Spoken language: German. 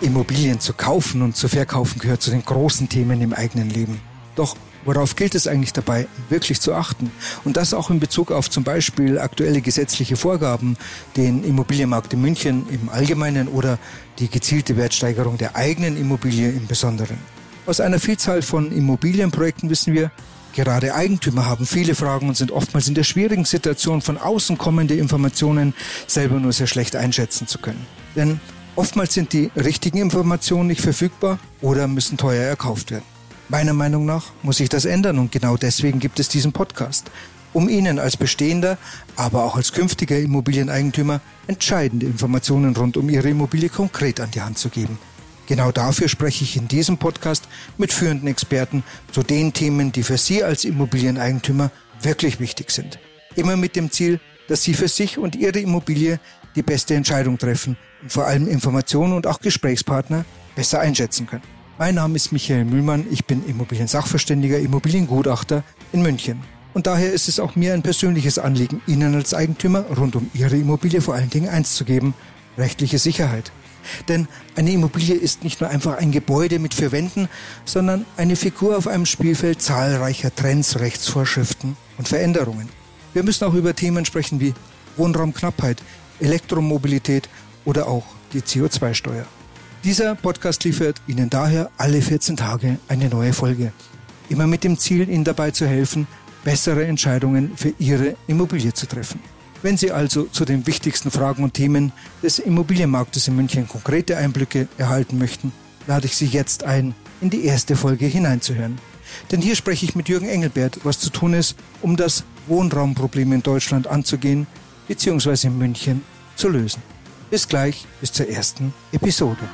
Immobilien zu kaufen und zu verkaufen gehört zu den großen Themen im eigenen Leben. Doch worauf gilt es eigentlich dabei, wirklich zu achten? Und das auch in Bezug auf zum Beispiel aktuelle gesetzliche Vorgaben, den Immobilienmarkt in München im Allgemeinen oder die gezielte Wertsteigerung der eigenen Immobilie im Besonderen. Aus einer Vielzahl von Immobilienprojekten wissen wir, Gerade Eigentümer haben viele Fragen und sind oftmals in der schwierigen Situation, von außen kommende Informationen selber nur sehr schlecht einschätzen zu können. Denn oftmals sind die richtigen Informationen nicht verfügbar oder müssen teuer erkauft werden. Meiner Meinung nach muss sich das ändern und genau deswegen gibt es diesen Podcast, um Ihnen als bestehender, aber auch als künftiger Immobilieneigentümer entscheidende Informationen rund um Ihre Immobilie konkret an die Hand zu geben. Genau dafür spreche ich in diesem Podcast mit führenden Experten zu den Themen, die für Sie als Immobilieneigentümer wirklich wichtig sind. Immer mit dem Ziel, dass Sie für sich und Ihre Immobilie die beste Entscheidung treffen und vor allem Informationen und auch Gesprächspartner besser einschätzen können. Mein Name ist Michael Mühlmann, ich bin Immobiliensachverständiger, Immobiliengutachter in München. Und daher ist es auch mir ein persönliches Anliegen, Ihnen als Eigentümer rund um Ihre Immobilie vor allen Dingen eins zu geben, rechtliche Sicherheit. Denn eine Immobilie ist nicht nur einfach ein Gebäude mit vier Wänden, sondern eine Figur auf einem Spielfeld zahlreicher Trends, Rechtsvorschriften und Veränderungen. Wir müssen auch über Themen sprechen wie Wohnraumknappheit, Elektromobilität oder auch die CO2-Steuer. Dieser Podcast liefert Ihnen daher alle 14 Tage eine neue Folge. Immer mit dem Ziel, Ihnen dabei zu helfen, bessere Entscheidungen für Ihre Immobilie zu treffen. Wenn Sie also zu den wichtigsten Fragen und Themen des Immobilienmarktes in München konkrete Einblicke erhalten möchten, lade ich Sie jetzt ein, in die erste Folge hineinzuhören. Denn hier spreche ich mit Jürgen Engelbert, was zu tun ist, um das Wohnraumproblem in Deutschland anzugehen bzw. in München zu lösen. Bis gleich, bis zur ersten Episode.